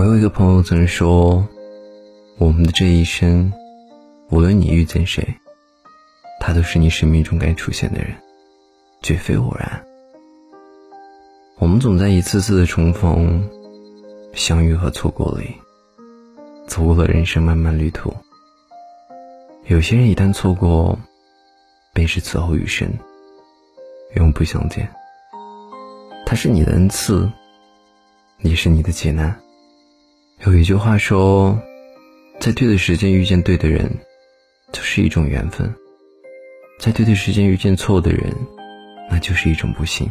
我有一个朋友曾说：“我们的这一生，无论你遇见谁，他都是你生命中该出现的人，绝非偶然。”我们总在一次次的重逢、相遇和错过里，走过了人生漫漫旅途。有些人一旦错过，便是此后余生永不相见。他是你的恩赐，也是你的劫难。有一句话说，在对的时间遇见对的人，就是一种缘分；在对的时间遇见错的人，那就是一种不幸；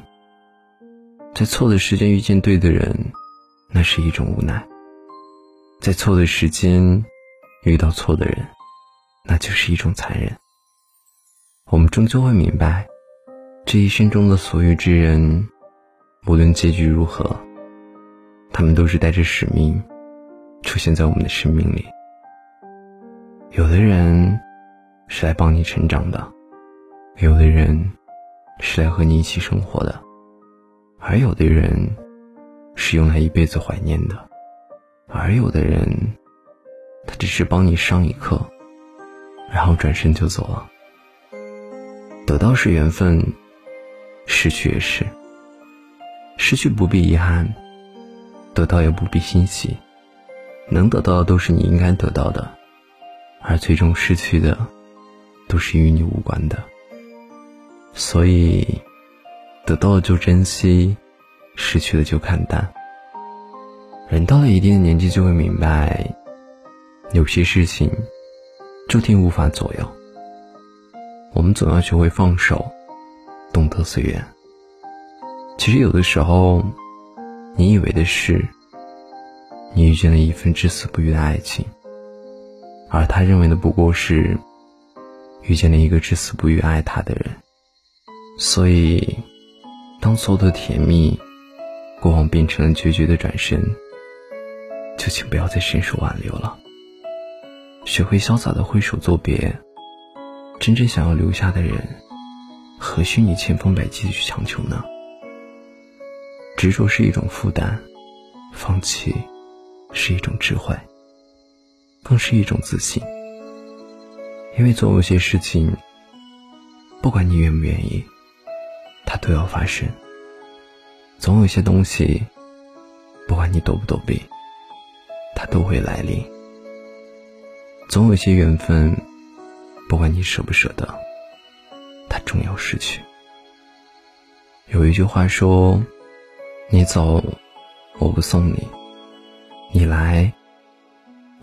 在错的时间遇见对的人，那是一种无奈；在错的时间遇到错的人，那就是一种残忍。我们终究会明白，这一生中的所遇之人，无论结局如何，他们都是带着使命。出现在我们的生命里，有的人是来帮你成长的，有的人是来和你一起生活的，而有的人是用来一辈子怀念的，而有的人他只是帮你上一课，然后转身就走了。得到是缘分，失去也是。失去不必遗憾，得到也不必欣喜。能得到的都是你应该得到的，而最终失去的，都是与你无关的。所以，得到了就珍惜，失去了就看淡。人到了一定的年纪，就会明白，有些事情注定无法左右。我们总要学会放手，懂得随缘。其实，有的时候，你以为的事。你遇见了一份至死不渝的爱情，而他认为的不过是遇见了一个至死不渝爱他的人。所以，当所有的甜蜜过往变成了决绝的转身，就请不要再伸手挽留了。学会潇洒的挥手作别。真正想要留下的人，何须你千方百计的去强求呢？执着是一种负担，放弃。是一种智慧，更是一种自信。因为总有些事情，不管你愿不愿意，它都要发生；总有些东西，不管你躲不躲避，它都会来临；总有些缘分，不管你舍不舍得，它终要失去。有一句话说：“你走，我不送你。”你来，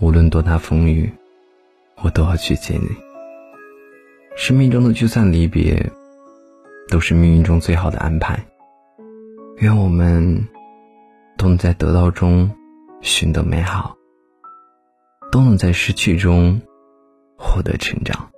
无论多大风雨，我都要去接你。生命中的聚散离别，都是命运中最好的安排。愿我们都能在得到中寻得美好，都能在失去中获得成长。